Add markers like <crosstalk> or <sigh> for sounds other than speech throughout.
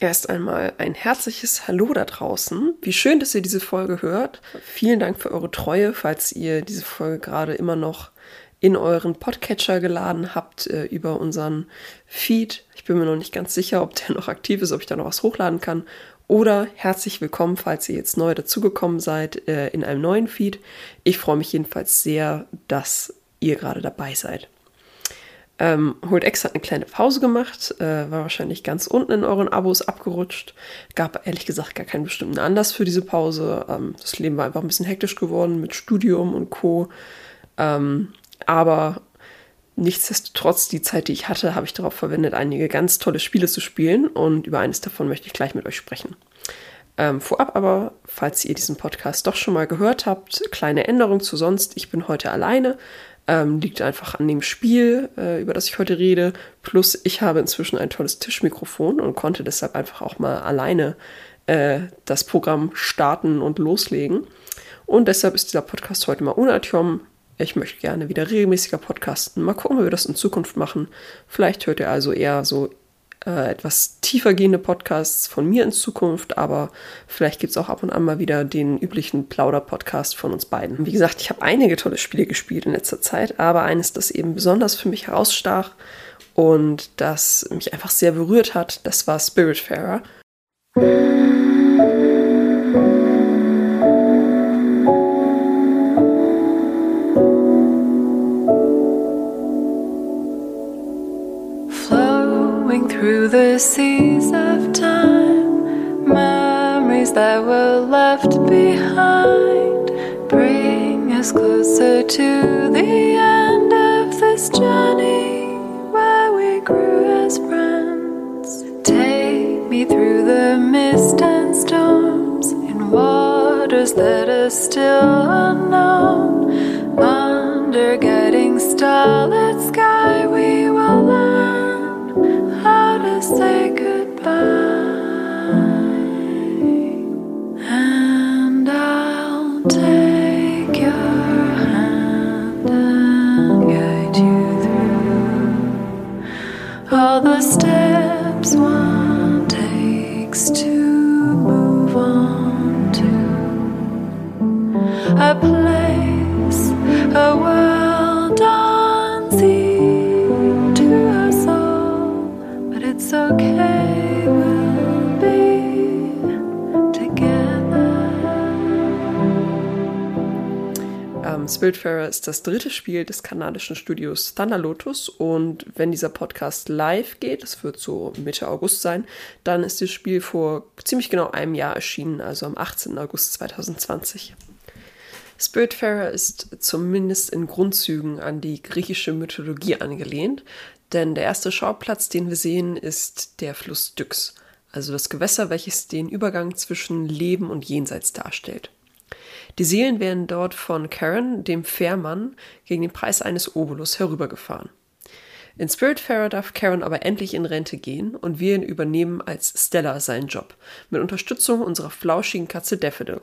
Erst einmal ein herzliches Hallo da draußen. Wie schön, dass ihr diese Folge hört. Vielen Dank für eure Treue, falls ihr diese Folge gerade immer noch in euren Podcatcher geladen habt äh, über unseren Feed. Ich bin mir noch nicht ganz sicher, ob der noch aktiv ist, ob ich da noch was hochladen kann. Oder herzlich willkommen, falls ihr jetzt neu dazugekommen seid äh, in einem neuen Feed. Ich freue mich jedenfalls sehr, dass ihr gerade dabei seid. Ähm, Holt X hat eine kleine Pause gemacht, äh, war wahrscheinlich ganz unten in euren Abos abgerutscht. Gab ehrlich gesagt gar keinen bestimmten Anlass für diese Pause. Ähm, das Leben war einfach ein bisschen hektisch geworden mit Studium und Co. Ähm, aber nichtsdestotrotz, die Zeit, die ich hatte, habe ich darauf verwendet, einige ganz tolle Spiele zu spielen und über eines davon möchte ich gleich mit euch sprechen. Ähm, vorab aber, falls ihr diesen Podcast doch schon mal gehört habt, kleine Änderung zu sonst. Ich bin heute alleine, ähm, liegt einfach an dem Spiel, äh, über das ich heute rede. Plus, ich habe inzwischen ein tolles Tischmikrofon und konnte deshalb einfach auch mal alleine äh, das Programm starten und loslegen. Und deshalb ist dieser Podcast heute mal ohne Artyom. Ich möchte gerne wieder regelmäßiger podcasten. Mal gucken, wie wir das in Zukunft machen. Vielleicht hört ihr also eher so äh, etwas tiefer gehende Podcasts von mir in Zukunft, aber vielleicht gibt es auch ab und an mal wieder den üblichen Plauder-Podcast von uns beiden. Wie gesagt, ich habe einige tolle Spiele gespielt in letzter Zeit, aber eines, das eben besonders für mich herausstach und das mich einfach sehr berührt hat, das war Spiritfarer. The seas of time. Memories that were left behind bring us closer to the end of this journey where we grew as friends. Take me through the mist and storms in waters that are still unknown. Under guiding starlit sky, we Spiritfarer ist das dritte Spiel des kanadischen Studios Thunder Lotus und wenn dieser Podcast live geht, das wird so Mitte August sein, dann ist das Spiel vor ziemlich genau einem Jahr erschienen, also am 18. August 2020. Spiritfarer ist zumindest in Grundzügen an die griechische Mythologie angelehnt, denn der erste Schauplatz, den wir sehen, ist der Fluss Styx, also das Gewässer, welches den Übergang zwischen Leben und Jenseits darstellt. Die Seelen werden dort von Karen, dem Fährmann, gegen den Preis eines Obolus herübergefahren. In Spiritfarer darf Karen aber endlich in Rente gehen und wir übernehmen als Stella seinen Job, mit Unterstützung unserer flauschigen Katze Daffodil.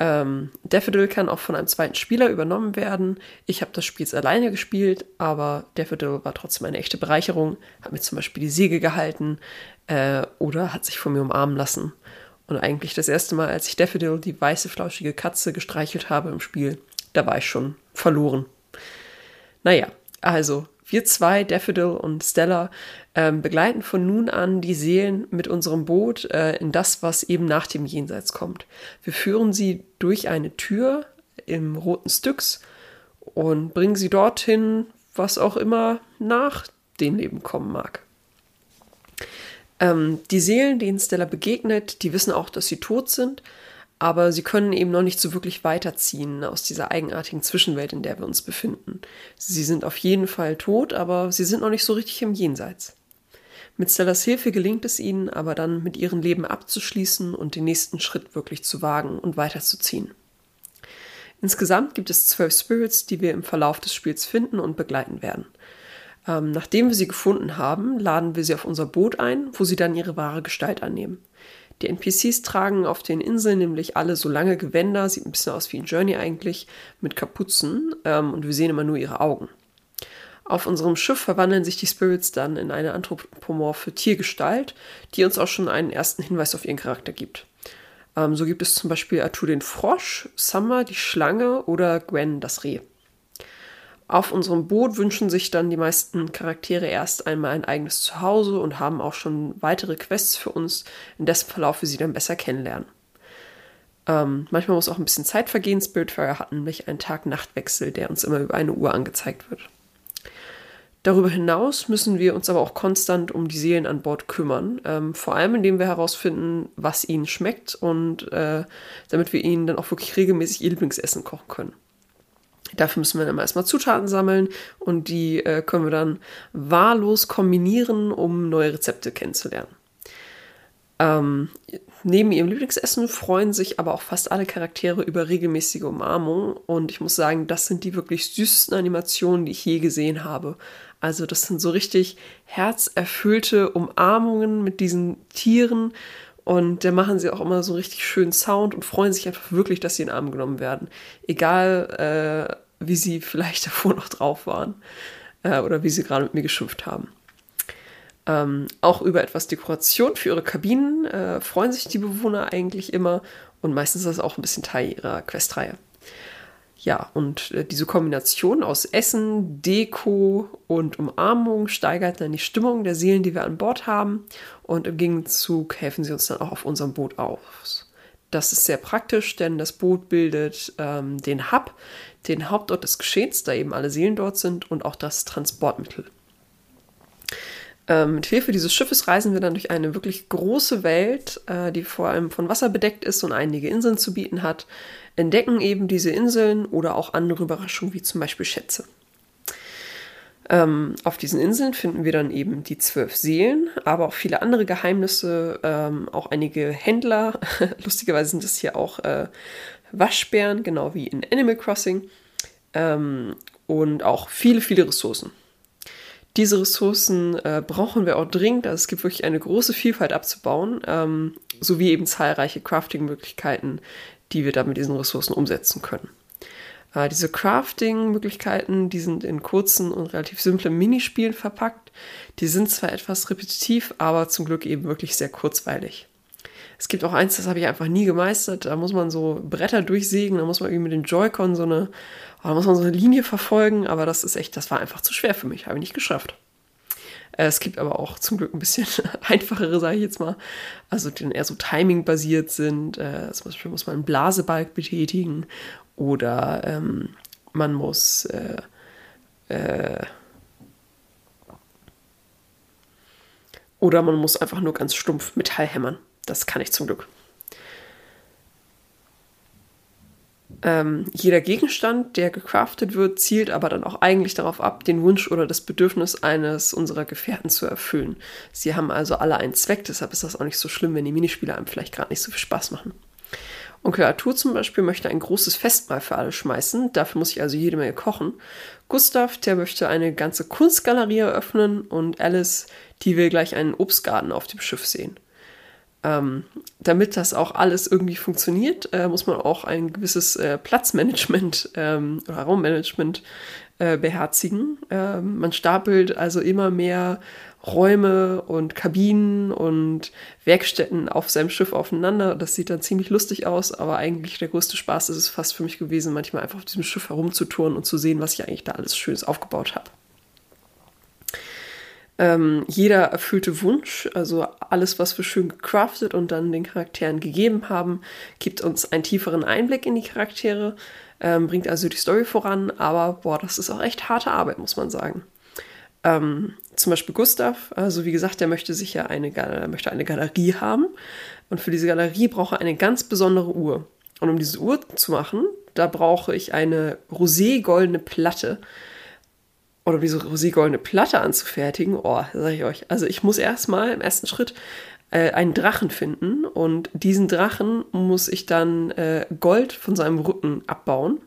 Ähm, Daffodil kann auch von einem zweiten Spieler übernommen werden. Ich habe das Spiel alleine gespielt, aber Daffodil war trotzdem eine echte Bereicherung, hat mir zum Beispiel die Säge gehalten äh, oder hat sich von mir umarmen lassen. Und eigentlich das erste Mal, als ich Daffodil, die weiße, flauschige Katze, gestreichelt habe im Spiel, da war ich schon verloren. Naja, also wir zwei, Daffodil und Stella, ähm, begleiten von nun an die Seelen mit unserem Boot äh, in das, was eben nach dem Jenseits kommt. Wir führen sie durch eine Tür im roten Styx und bringen sie dorthin, was auch immer nach dem Leben kommen mag. Ähm, die Seelen, denen Stella begegnet, die wissen auch, dass sie tot sind, aber sie können eben noch nicht so wirklich weiterziehen aus dieser eigenartigen Zwischenwelt, in der wir uns befinden. Sie sind auf jeden Fall tot, aber sie sind noch nicht so richtig im Jenseits. Mit Stellas Hilfe gelingt es ihnen, aber dann mit ihrem Leben abzuschließen und den nächsten Schritt wirklich zu wagen und weiterzuziehen. Insgesamt gibt es zwölf Spirits, die wir im Verlauf des Spiels finden und begleiten werden. Ähm, nachdem wir sie gefunden haben, laden wir sie auf unser Boot ein, wo sie dann ihre wahre Gestalt annehmen. Die NPCs tragen auf den Inseln nämlich alle so lange Gewänder, sieht ein bisschen aus wie ein Journey eigentlich, mit Kapuzen ähm, und wir sehen immer nur ihre Augen. Auf unserem Schiff verwandeln sich die Spirits dann in eine anthropomorphe Tiergestalt, die uns auch schon einen ersten Hinweis auf ihren Charakter gibt. Ähm, so gibt es zum Beispiel Atu den Frosch, Summer die Schlange oder Gwen das Reh. Auf unserem Boot wünschen sich dann die meisten Charaktere erst einmal ein eigenes Zuhause und haben auch schon weitere Quests für uns, in dessen Verlauf wir sie dann besser kennenlernen. Ähm, manchmal muss auch ein bisschen Zeit vergehen. Spiritfarer hat nämlich einen Tag-Nacht-Wechsel, der uns immer über eine Uhr angezeigt wird. Darüber hinaus müssen wir uns aber auch konstant um die Seelen an Bord kümmern, ähm, vor allem indem wir herausfinden, was ihnen schmeckt und äh, damit wir ihnen dann auch wirklich regelmäßig ihr Lieblingsessen kochen können. Dafür müssen wir dann erstmal Zutaten sammeln und die äh, können wir dann wahllos kombinieren, um neue Rezepte kennenzulernen. Ähm, neben ihrem Lieblingsessen freuen sich aber auch fast alle Charaktere über regelmäßige Umarmung und ich muss sagen, das sind die wirklich süßesten Animationen, die ich je gesehen habe. Also das sind so richtig herzerfüllte Umarmungen mit diesen Tieren und da machen sie auch immer so richtig schönen Sound und freuen sich einfach wirklich, dass sie in den Arm genommen werden. Egal, äh, wie sie vielleicht <laughs> davor noch drauf waren äh, oder wie sie gerade mit mir geschimpft haben. Ähm, auch über etwas Dekoration für ihre Kabinen äh, freuen sich die Bewohner eigentlich immer und meistens ist das auch ein bisschen Teil ihrer Questreihe. Ja, und äh, diese Kombination aus Essen, Deko und Umarmung steigert dann die Stimmung der Seelen, die wir an Bord haben. Und im Gegenzug helfen sie uns dann auch auf unserem Boot aus. Das ist sehr praktisch, denn das Boot bildet ähm, den Hub, den Hauptort des Geschehens, da eben alle Seelen dort sind, und auch das Transportmittel. Ähm, mit Hilfe dieses Schiffes reisen wir dann durch eine wirklich große Welt, äh, die vor allem von Wasser bedeckt ist und einige Inseln zu bieten hat, entdecken eben diese Inseln oder auch andere Überraschungen wie zum Beispiel Schätze. Ähm, auf diesen Inseln finden wir dann eben die zwölf Seelen, aber auch viele andere Geheimnisse, ähm, auch einige Händler. <laughs> Lustigerweise sind es hier auch äh, Waschbären, genau wie in Animal Crossing. Ähm, und auch viele, viele Ressourcen. Diese Ressourcen äh, brauchen wir auch dringend. Also es gibt wirklich eine große Vielfalt abzubauen, ähm, sowie eben zahlreiche Crafting-Möglichkeiten, die wir da mit diesen Ressourcen umsetzen können. Äh, diese Crafting-Möglichkeiten, die sind in kurzen und relativ simplen Minispielen verpackt. Die sind zwar etwas repetitiv, aber zum Glück eben wirklich sehr kurzweilig. Es gibt auch eins, das habe ich einfach nie gemeistert. Da muss man so Bretter durchsägen, da muss man irgendwie mit dem Joy-Con so eine da muss man so eine Linie verfolgen, aber das ist echt, das war einfach zu schwer für mich, habe ich nicht geschafft. Äh, es gibt aber auch zum Glück ein bisschen <laughs> einfachere, sage ich jetzt mal, also die eher so Timing-basiert sind. Äh, zum Beispiel muss man einen Blasebalg betätigen oder ähm, man muss äh, äh, oder man muss einfach nur ganz stumpf Metall hämmern. Das kann ich zum Glück. Ähm, jeder Gegenstand, der gecraftet wird, zielt aber dann auch eigentlich darauf ab, den Wunsch oder das Bedürfnis eines unserer Gefährten zu erfüllen. Sie haben also alle einen Zweck, deshalb ist das auch nicht so schlimm, wenn die Minispiele einem vielleicht gerade nicht so viel Spaß machen. Onkel Arthur zum Beispiel möchte ein großes Festmahl für alle schmeißen, dafür muss ich also jede Menge kochen. Gustav, der möchte eine ganze Kunstgalerie eröffnen und Alice, die will gleich einen Obstgarten auf dem Schiff sehen. Ähm, damit das auch alles irgendwie funktioniert, äh, muss man auch ein gewisses äh, Platzmanagement ähm, oder Raummanagement äh, beherzigen. Ähm, man stapelt also immer mehr Räume und Kabinen und Werkstätten auf seinem Schiff aufeinander. Das sieht dann ziemlich lustig aus, aber eigentlich der größte Spaß ist es fast für mich gewesen, manchmal einfach auf diesem Schiff herumzutouren und zu sehen, was ich eigentlich da alles Schönes aufgebaut habe. Ähm, jeder erfüllte Wunsch, also alles, was wir schön gecraftet und dann den Charakteren gegeben haben, gibt uns einen tieferen Einblick in die Charaktere, ähm, bringt also die Story voran, aber boah, das ist auch echt harte Arbeit, muss man sagen. Ähm, zum Beispiel Gustav, also wie gesagt, der möchte sicher eine, möchte eine Galerie haben und für diese Galerie braucht er eine ganz besondere Uhr. Und um diese Uhr zu machen, da brauche ich eine rosé-goldene Platte oder diese roségoldene Platte anzufertigen, oh, sag ich euch. Also ich muss erstmal im ersten Schritt äh, einen Drachen finden und diesen Drachen muss ich dann äh, Gold von seinem Rücken abbauen.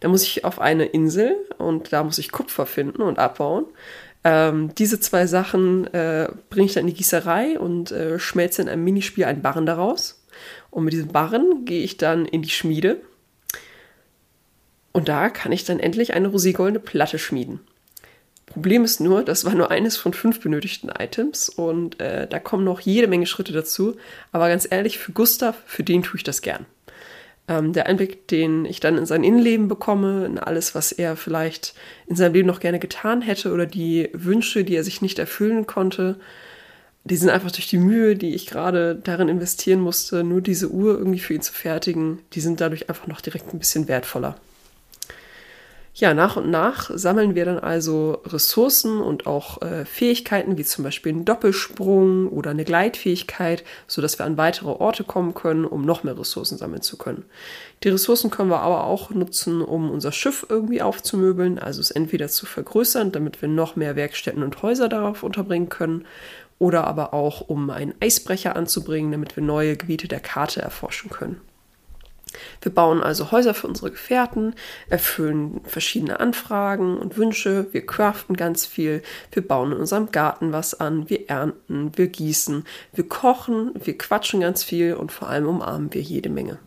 Da muss ich auf eine Insel und da muss ich Kupfer finden und abbauen. Ähm, diese zwei Sachen äh, bringe ich dann in die Gießerei und äh, schmelze in einem Minispiel einen Barren daraus. Und mit diesem Barren gehe ich dann in die Schmiede. Und da kann ich dann endlich eine roségoldene Platte schmieden. Problem ist nur, das war nur eines von fünf benötigten Items und äh, da kommen noch jede Menge Schritte dazu. Aber ganz ehrlich, für Gustav, für den tue ich das gern. Ähm, der Einblick, den ich dann in sein Innenleben bekomme, in alles, was er vielleicht in seinem Leben noch gerne getan hätte oder die Wünsche, die er sich nicht erfüllen konnte, die sind einfach durch die Mühe, die ich gerade darin investieren musste, nur diese Uhr irgendwie für ihn zu fertigen, die sind dadurch einfach noch direkt ein bisschen wertvoller. Ja, nach und nach sammeln wir dann also Ressourcen und auch äh, Fähigkeiten, wie zum Beispiel einen Doppelsprung oder eine Gleitfähigkeit, sodass wir an weitere Orte kommen können, um noch mehr Ressourcen sammeln zu können. Die Ressourcen können wir aber auch nutzen, um unser Schiff irgendwie aufzumöbeln, also es entweder zu vergrößern, damit wir noch mehr Werkstätten und Häuser darauf unterbringen können, oder aber auch um einen Eisbrecher anzubringen, damit wir neue Gebiete der Karte erforschen können. Wir bauen also Häuser für unsere Gefährten, erfüllen verschiedene Anfragen und Wünsche, wir craften ganz viel, wir bauen in unserem Garten was an, wir ernten, wir gießen, wir kochen, wir quatschen ganz viel und vor allem umarmen wir jede Menge.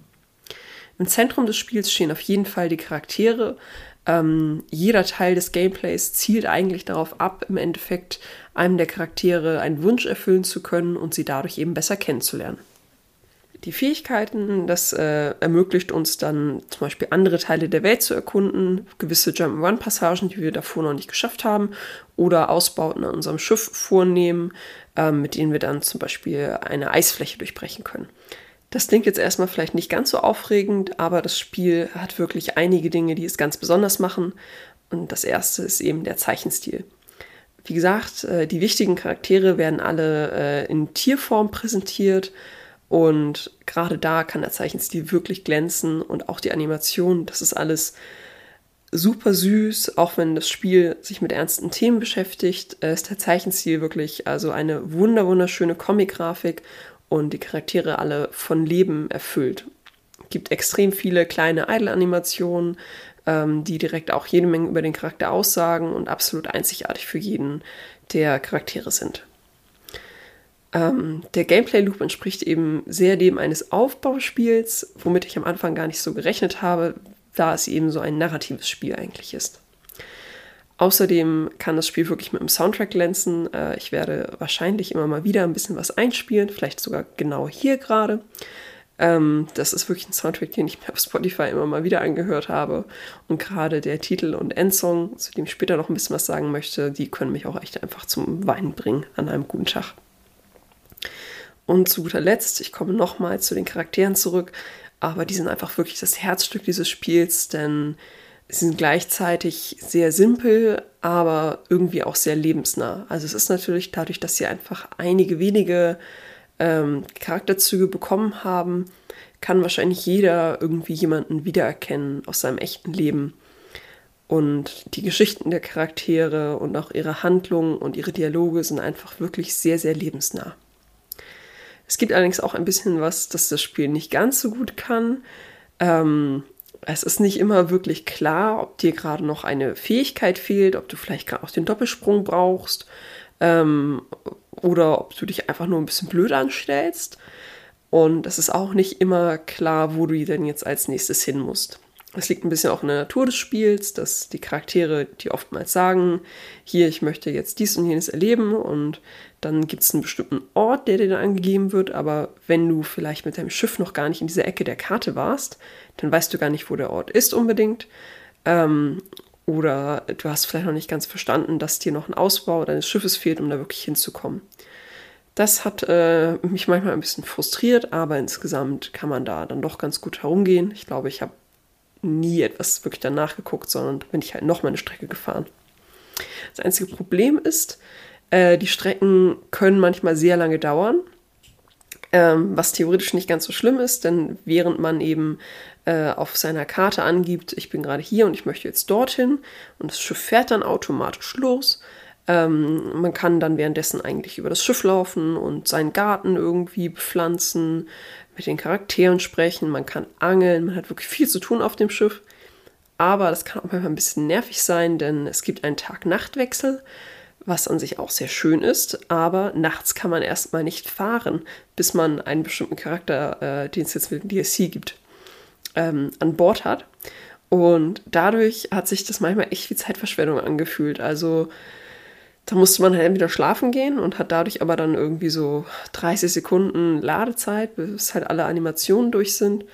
Im Zentrum des Spiels stehen auf jeden Fall die Charaktere. Ähm, jeder Teil des Gameplays zielt eigentlich darauf ab, im Endeffekt einem der Charaktere einen Wunsch erfüllen zu können und sie dadurch eben besser kennenzulernen. Die Fähigkeiten, das äh, ermöglicht uns dann zum Beispiel andere Teile der Welt zu erkunden, gewisse Jump-Run-Passagen, die wir davor noch nicht geschafft haben, oder Ausbauten an unserem Schiff vornehmen, äh, mit denen wir dann zum Beispiel eine Eisfläche durchbrechen können. Das klingt jetzt erstmal vielleicht nicht ganz so aufregend, aber das Spiel hat wirklich einige Dinge, die es ganz besonders machen. Und das erste ist eben der Zeichenstil. Wie gesagt, äh, die wichtigen Charaktere werden alle äh, in Tierform präsentiert und gerade da kann der Zeichenstil wirklich glänzen und auch die Animation, das ist alles super süß, auch wenn das Spiel sich mit ernsten Themen beschäftigt, äh, ist der Zeichenstil wirklich also eine wunder wunderschöne Comic-Grafik und die Charaktere alle von Leben erfüllt. Gibt extrem viele kleine Idle-Animationen, ähm, die direkt auch jede Menge über den Charakter aussagen und absolut einzigartig für jeden der Charaktere sind. Ähm, der Gameplay-Loop entspricht eben sehr dem eines Aufbauspiels, womit ich am Anfang gar nicht so gerechnet habe, da es eben so ein narratives Spiel eigentlich ist. Außerdem kann das Spiel wirklich mit dem Soundtrack glänzen. Äh, ich werde wahrscheinlich immer mal wieder ein bisschen was einspielen, vielleicht sogar genau hier gerade. Ähm, das ist wirklich ein Soundtrack, den ich mir auf Spotify immer mal wieder angehört habe. Und gerade der Titel und Endsong, zu dem ich später noch ein bisschen was sagen möchte, die können mich auch echt einfach zum Weinen bringen an einem guten Tag. Und zu guter Letzt, ich komme nochmal zu den Charakteren zurück, aber die sind einfach wirklich das Herzstück dieses Spiels, denn sie sind gleichzeitig sehr simpel, aber irgendwie auch sehr lebensnah. Also es ist natürlich dadurch, dass sie einfach einige wenige ähm, Charakterzüge bekommen haben, kann wahrscheinlich jeder irgendwie jemanden wiedererkennen aus seinem echten Leben. Und die Geschichten der Charaktere und auch ihre Handlungen und ihre Dialoge sind einfach wirklich sehr, sehr lebensnah. Es gibt allerdings auch ein bisschen was, das das Spiel nicht ganz so gut kann. Ähm, es ist nicht immer wirklich klar, ob dir gerade noch eine Fähigkeit fehlt, ob du vielleicht gerade auch den Doppelsprung brauchst ähm, oder ob du dich einfach nur ein bisschen blöd anstellst. Und es ist auch nicht immer klar, wo du denn jetzt als nächstes hin musst. Es liegt ein bisschen auch in der Natur des Spiels, dass die Charaktere, die oftmals sagen, hier, ich möchte jetzt dies und jenes erleben und dann gibt es einen bestimmten Ort, der dir dann angegeben wird, aber wenn du vielleicht mit deinem Schiff noch gar nicht in dieser Ecke der Karte warst, dann weißt du gar nicht, wo der Ort ist unbedingt. Ähm, oder du hast vielleicht noch nicht ganz verstanden, dass dir noch ein Ausbau deines Schiffes fehlt, um da wirklich hinzukommen. Das hat äh, mich manchmal ein bisschen frustriert, aber insgesamt kann man da dann doch ganz gut herumgehen. Ich glaube, ich habe nie etwas wirklich danach geguckt, sondern bin ich halt noch mal eine Strecke gefahren. Das einzige Problem ist, äh, die Strecken können manchmal sehr lange dauern, ähm, was theoretisch nicht ganz so schlimm ist, denn während man eben äh, auf seiner Karte angibt, ich bin gerade hier und ich möchte jetzt dorthin und das Schiff fährt dann automatisch los, ähm, man kann dann währenddessen eigentlich über das Schiff laufen und seinen Garten irgendwie bepflanzen, mit den Charakteren sprechen, man kann angeln, man hat wirklich viel zu tun auf dem Schiff. Aber das kann auch manchmal ein bisschen nervig sein, denn es gibt einen Tag-Nacht-Wechsel, was an sich auch sehr schön ist. Aber nachts kann man erstmal nicht fahren, bis man einen bestimmten Charakter, äh, den es jetzt mit dem DLC gibt, ähm, an Bord hat. Und dadurch hat sich das manchmal echt wie Zeitverschwendung angefühlt. Also da musste man halt entweder schlafen gehen und hat dadurch aber dann irgendwie so 30 Sekunden Ladezeit, bis halt alle Animationen durch sind.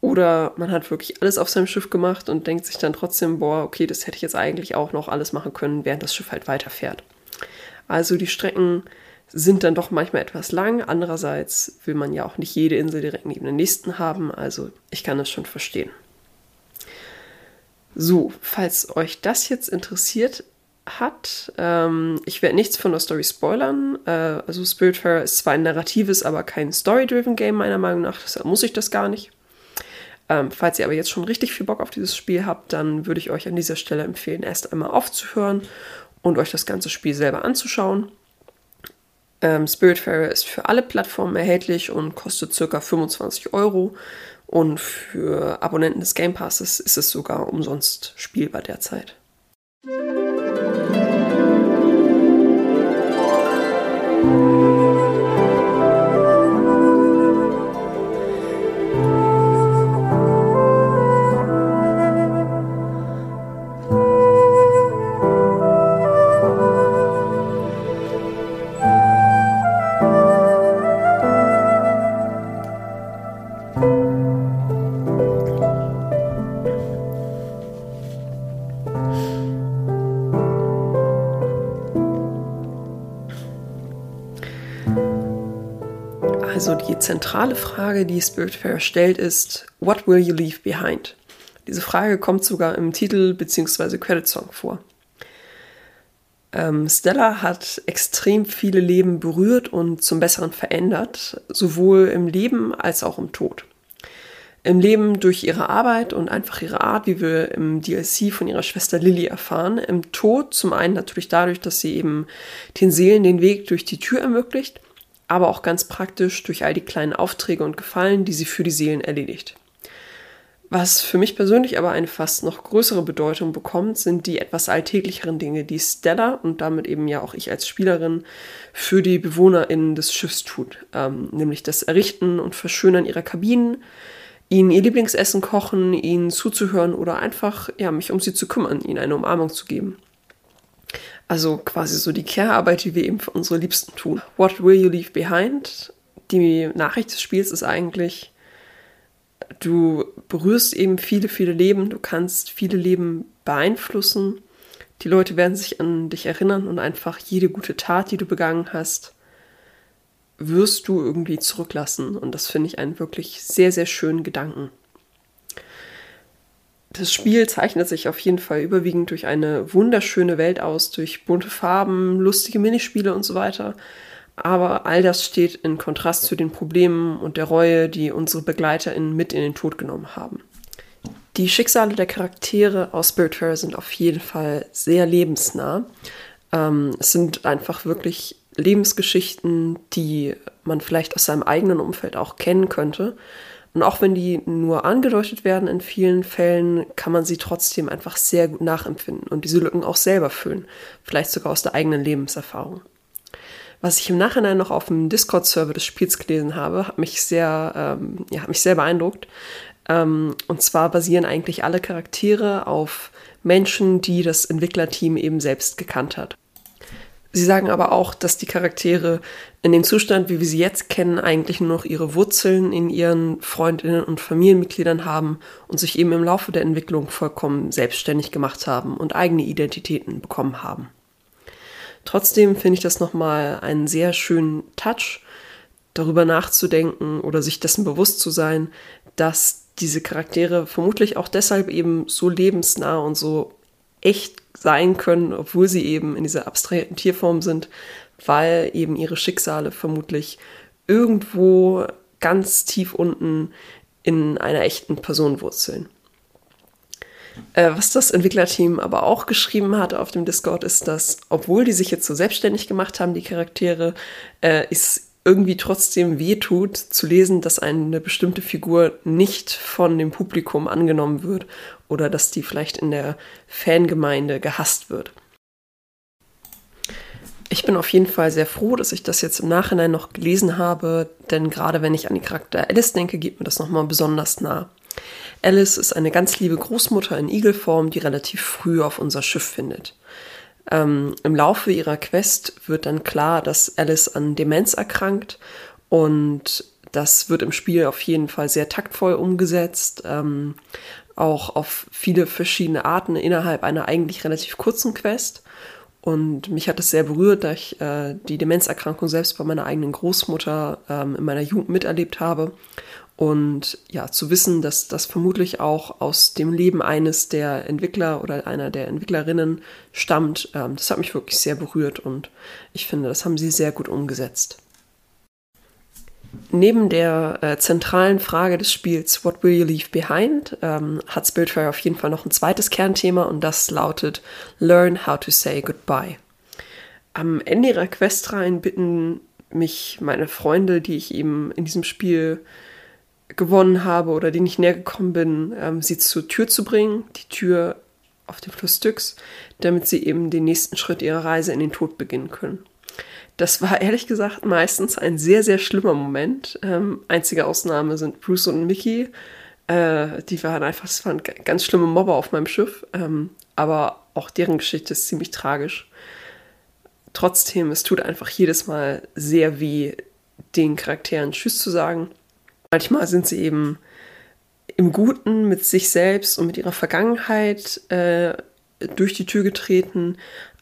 Oder man hat wirklich alles auf seinem Schiff gemacht und denkt sich dann trotzdem, boah, okay, das hätte ich jetzt eigentlich auch noch alles machen können, während das Schiff halt weiterfährt. Also die Strecken sind dann doch manchmal etwas lang. Andererseits will man ja auch nicht jede Insel direkt neben der nächsten haben. Also ich kann das schon verstehen. So, falls euch das jetzt interessiert hat, ähm, ich werde nichts von der Story spoilern. Äh, also Spiritfarer ist zwar ein narratives, aber kein story-driven Game meiner Meinung nach. Deshalb muss ich das gar nicht. Ähm, falls ihr aber jetzt schon richtig viel Bock auf dieses Spiel habt, dann würde ich euch an dieser Stelle empfehlen, erst einmal aufzuhören und euch das ganze Spiel selber anzuschauen. Ähm, Spiritfarer ist für alle Plattformen erhältlich und kostet ca. 25 Euro. Und für Abonnenten des Game Passes ist es sogar umsonst spielbar derzeit. Zentrale Frage, die Spiritfarer stellt, ist, What will you leave behind? Diese Frage kommt sogar im Titel bzw. Credit Song vor. Ähm, Stella hat extrem viele Leben berührt und zum Besseren verändert, sowohl im Leben als auch im Tod. Im Leben durch ihre Arbeit und einfach ihre Art, wie wir im DLC von ihrer Schwester Lily erfahren. Im Tod zum einen natürlich dadurch, dass sie eben den Seelen den Weg durch die Tür ermöglicht aber auch ganz praktisch durch all die kleinen Aufträge und Gefallen, die sie für die Seelen erledigt. Was für mich persönlich aber eine fast noch größere Bedeutung bekommt, sind die etwas alltäglicheren Dinge, die Stella und damit eben ja auch ich als Spielerin für die BewohnerInnen des Schiffs tut. Ähm, nämlich das Errichten und Verschönern ihrer Kabinen, ihnen ihr Lieblingsessen kochen, ihnen zuzuhören oder einfach ja, mich um sie zu kümmern, ihnen eine Umarmung zu geben. Also quasi so die Care-Arbeit, die wir eben für unsere Liebsten tun. What will you leave behind? Die Nachricht des Spiels ist eigentlich, du berührst eben viele, viele Leben, du kannst viele Leben beeinflussen. Die Leute werden sich an dich erinnern und einfach jede gute Tat, die du begangen hast, wirst du irgendwie zurücklassen. Und das finde ich einen wirklich sehr, sehr schönen Gedanken. Das Spiel zeichnet sich auf jeden Fall überwiegend durch eine wunderschöne Welt aus, durch bunte Farben, lustige Minispiele und so weiter. Aber all das steht in Kontrast zu den Problemen und der Reue, die unsere BegleiterInnen mit in den Tod genommen haben. Die Schicksale der Charaktere aus Spiritfarer sind auf jeden Fall sehr lebensnah. Ähm, es sind einfach wirklich Lebensgeschichten, die man vielleicht aus seinem eigenen Umfeld auch kennen könnte. Und auch wenn die nur angedeutet werden in vielen Fällen, kann man sie trotzdem einfach sehr gut nachempfinden und diese Lücken auch selber füllen. Vielleicht sogar aus der eigenen Lebenserfahrung. Was ich im Nachhinein noch auf dem Discord-Server des Spiels gelesen habe, hat mich sehr, ähm, ja, hat mich sehr beeindruckt. Ähm, und zwar basieren eigentlich alle Charaktere auf Menschen, die das Entwicklerteam eben selbst gekannt hat. Sie sagen aber auch, dass die Charaktere in dem Zustand, wie wir sie jetzt kennen, eigentlich nur noch ihre Wurzeln in ihren Freundinnen und Familienmitgliedern haben und sich eben im Laufe der Entwicklung vollkommen selbstständig gemacht haben und eigene Identitäten bekommen haben. Trotzdem finde ich das nochmal einen sehr schönen Touch, darüber nachzudenken oder sich dessen bewusst zu sein, dass diese Charaktere vermutlich auch deshalb eben so lebensnah und so echt sein können, obwohl sie eben in dieser abstrakten Tierform sind, weil eben ihre Schicksale vermutlich irgendwo ganz tief unten in einer echten Person wurzeln. Äh, was das Entwicklerteam aber auch geschrieben hat auf dem Discord, ist, dass, obwohl die sich jetzt so selbstständig gemacht haben, die Charaktere, äh, ist irgendwie trotzdem wehtut, zu lesen, dass eine bestimmte Figur nicht von dem Publikum angenommen wird oder dass die vielleicht in der Fangemeinde gehasst wird. Ich bin auf jeden Fall sehr froh, dass ich das jetzt im Nachhinein noch gelesen habe, denn gerade wenn ich an die Charakter Alice denke, geht mir das nochmal besonders nah. Alice ist eine ganz liebe Großmutter in Igelform, die relativ früh auf unser Schiff findet. Ähm, Im Laufe ihrer Quest wird dann klar, dass Alice an Demenz erkrankt und das wird im Spiel auf jeden Fall sehr taktvoll umgesetzt, ähm, auch auf viele verschiedene Arten innerhalb einer eigentlich relativ kurzen Quest. Und mich hat es sehr berührt, da ich äh, die Demenzerkrankung selbst bei meiner eigenen Großmutter ähm, in meiner Jugend miterlebt habe. Und ja, zu wissen, dass das vermutlich auch aus dem Leben eines der Entwickler oder einer der Entwicklerinnen stammt, ähm, das hat mich wirklich sehr berührt und ich finde, das haben sie sehr gut umgesetzt. Neben der äh, zentralen Frage des Spiels What will you leave behind ähm, hat Spiritfire auf jeden Fall noch ein zweites Kernthema und das lautet Learn how to say goodbye. Am Ende ihrer Questreihen bitten mich meine Freunde, die ich eben in diesem Spiel gewonnen habe oder denen ich näher gekommen bin, ähm, sie zur Tür zu bringen, die Tür auf dem Fluss Styx, damit sie eben den nächsten Schritt ihrer Reise in den Tod beginnen können. Das war ehrlich gesagt meistens ein sehr, sehr schlimmer Moment. Ähm, einzige Ausnahme sind Bruce und Mickey. Äh, die waren einfach, das waren ganz schlimme Mobber auf meinem Schiff. Ähm, aber auch deren Geschichte ist ziemlich tragisch. Trotzdem, es tut einfach jedes Mal sehr weh, den Charakteren Tschüss zu sagen. Manchmal sind sie eben im Guten mit sich selbst und mit ihrer Vergangenheit äh, durch die Tür getreten,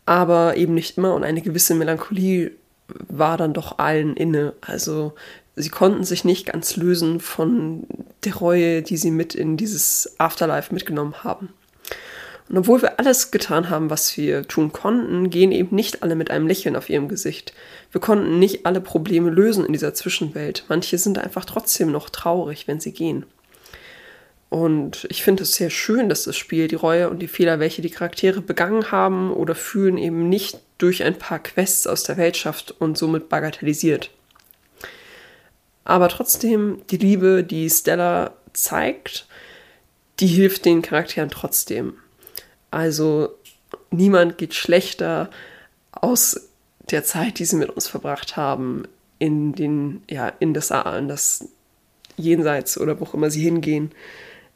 aber eben nicht immer und eine gewisse Melancholie war dann doch allen inne. Also sie konnten sich nicht ganz lösen von der Reue, die sie mit in dieses Afterlife mitgenommen haben. Und obwohl wir alles getan haben, was wir tun konnten, gehen eben nicht alle mit einem Lächeln auf ihrem Gesicht. Wir konnten nicht alle Probleme lösen in dieser Zwischenwelt. Manche sind einfach trotzdem noch traurig, wenn sie gehen. Und ich finde es sehr schön, dass das Spiel die Reue und die Fehler, welche die Charaktere begangen haben oder fühlen, eben nicht durch ein paar Quests aus der Welt schafft und somit bagatellisiert. Aber trotzdem, die Liebe, die Stella zeigt, die hilft den Charakteren trotzdem. Also niemand geht schlechter aus der Zeit, die sie mit uns verbracht haben, in den, ja, in das, in das Jenseits oder wo auch immer sie hingehen.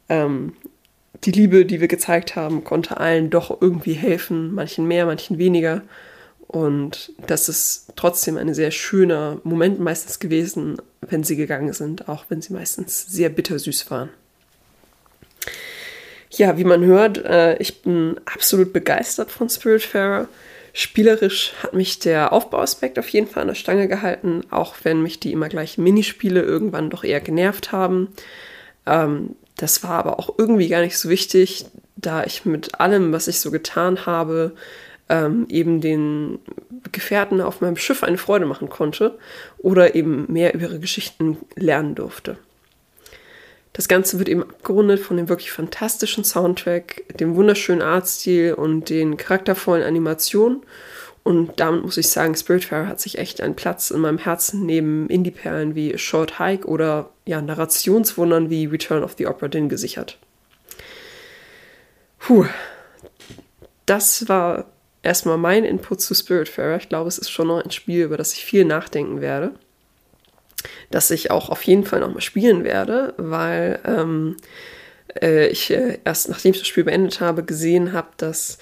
Ähm, die Liebe, die wir gezeigt haben, konnte allen doch irgendwie helfen, manchen mehr, manchen weniger. Und das ist trotzdem ein sehr schöner Moment meistens gewesen, wenn sie gegangen sind, auch wenn sie meistens sehr bittersüß waren. Ja, wie man hört, äh, ich bin absolut begeistert von Spiritfarer. Spielerisch hat mich der Aufbauaspekt auf jeden Fall an der Stange gehalten, auch wenn mich die immer gleichen Minispiele irgendwann doch eher genervt haben. Ähm, das war aber auch irgendwie gar nicht so wichtig, da ich mit allem, was ich so getan habe, ähm, eben den Gefährten auf meinem Schiff eine Freude machen konnte oder eben mehr über ihre Geschichten lernen durfte. Das Ganze wird eben abgerundet von dem wirklich fantastischen Soundtrack, dem wunderschönen Artstil und den charaktervollen Animationen. Und damit muss ich sagen, Spiritfarer hat sich echt einen Platz in meinem Herzen neben Indie-Perlen wie Short Hike oder ja, Narrationswundern wie Return of the Opera Din gesichert. Puh, das war erstmal mein Input zu Spiritfarer. Ich glaube, es ist schon noch ein Spiel, über das ich viel nachdenken werde das ich auch auf jeden Fall nochmal spielen werde, weil ähm, äh, ich äh, erst nachdem ich das Spiel beendet habe, gesehen habe, dass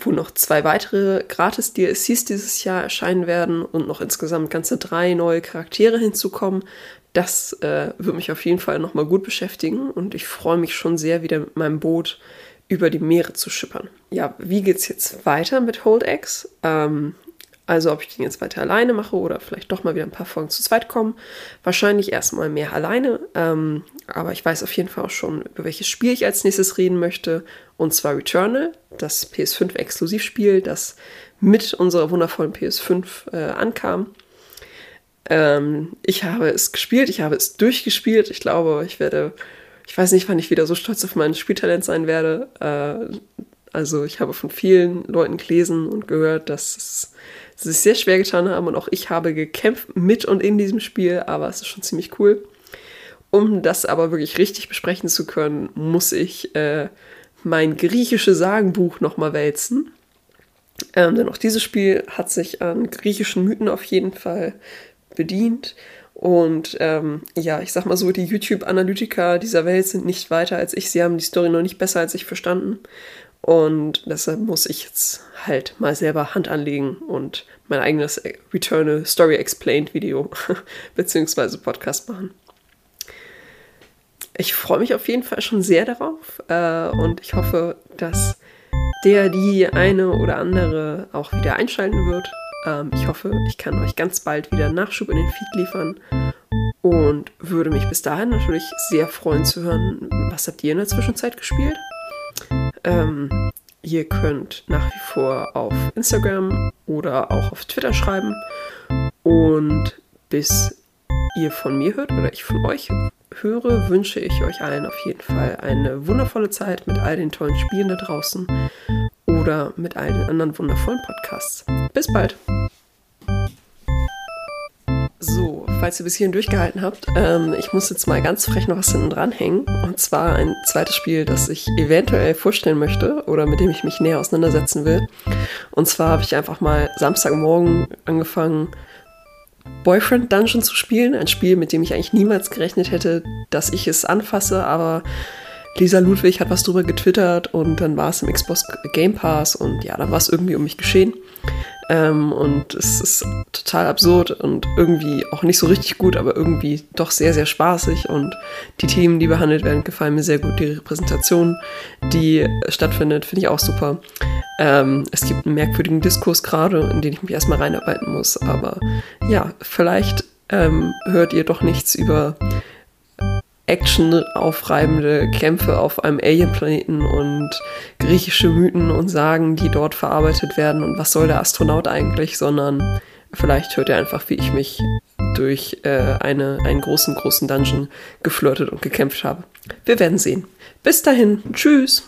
wo noch zwei weitere gratis DLCs dieses Jahr erscheinen werden und noch insgesamt ganze drei neue Charaktere hinzukommen. Das äh, wird mich auf jeden Fall nochmal gut beschäftigen und ich freue mich schon sehr, wieder mit meinem Boot über die Meere zu schippern. Ja, wie geht's jetzt weiter mit Hold X? Ähm, also ob ich den jetzt weiter alleine mache oder vielleicht doch mal wieder ein paar Folgen zu zweit kommen. Wahrscheinlich erstmal mehr alleine. Ähm, aber ich weiß auf jeden Fall auch schon, über welches Spiel ich als nächstes reden möchte. Und zwar Returnal, das PS5-Exklusivspiel, das mit unserer wundervollen PS5 äh, ankam. Ähm, ich habe es gespielt, ich habe es durchgespielt. Ich glaube, ich werde, ich weiß nicht, wann ich wieder so stolz auf mein Spieltalent sein werde. Äh, also ich habe von vielen Leuten gelesen und gehört, dass es sie sich sehr schwer getan haben und auch ich habe gekämpft mit und in diesem Spiel, aber es ist schon ziemlich cool. Um das aber wirklich richtig besprechen zu können, muss ich äh, mein griechisches Sagenbuch nochmal wälzen. Ähm, denn auch dieses Spiel hat sich an griechischen Mythen auf jeden Fall bedient. Und ähm, ja, ich sag mal so, die YouTube-Analytiker dieser Welt sind nicht weiter als ich. Sie haben die Story noch nicht besser als ich verstanden. Und deshalb muss ich jetzt halt mal selber Hand anlegen und mein eigenes Returnal Story Explained Video <laughs> beziehungsweise Podcast machen. Ich freue mich auf jeden Fall schon sehr darauf äh, und ich hoffe, dass der, die eine oder andere auch wieder einschalten wird. Ähm, ich hoffe, ich kann euch ganz bald wieder Nachschub in den Feed liefern und würde mich bis dahin natürlich sehr freuen zu hören, was habt ihr in der Zwischenzeit gespielt. Ähm, ihr könnt nach wie vor auf Instagram oder auch auf Twitter schreiben und bis ihr von mir hört oder ich von euch höre, wünsche ich euch allen auf jeden Fall eine wundervolle Zeit mit all den tollen Spielen da draußen oder mit all den anderen wundervollen Podcasts. Bis bald! So, falls ihr bis hierhin durchgehalten habt, ähm, ich muss jetzt mal ganz frech noch was hinten dranhängen. Und zwar ein zweites Spiel, das ich eventuell vorstellen möchte oder mit dem ich mich näher auseinandersetzen will. Und zwar habe ich einfach mal Samstagmorgen angefangen, Boyfriend Dungeon zu spielen. Ein Spiel, mit dem ich eigentlich niemals gerechnet hätte, dass ich es anfasse, aber Lisa Ludwig hat was drüber getwittert und dann war es im Xbox Game Pass und ja, dann war es irgendwie um mich geschehen. Ähm, und es ist total absurd und irgendwie auch nicht so richtig gut, aber irgendwie doch sehr, sehr spaßig. Und die Themen, die behandelt werden, gefallen mir sehr gut. Die Repräsentation, die stattfindet, finde ich auch super. Ähm, es gibt einen merkwürdigen Diskurs gerade, in den ich mich erstmal reinarbeiten muss. Aber ja, vielleicht ähm, hört ihr doch nichts über actionaufreibende Kämpfe auf einem Alien-Planeten und griechische Mythen und Sagen, die dort verarbeitet werden und was soll der Astronaut eigentlich, sondern vielleicht hört er einfach, wie ich mich durch äh, eine, einen großen, großen Dungeon geflirtet und gekämpft habe. Wir werden sehen. Bis dahin, tschüss!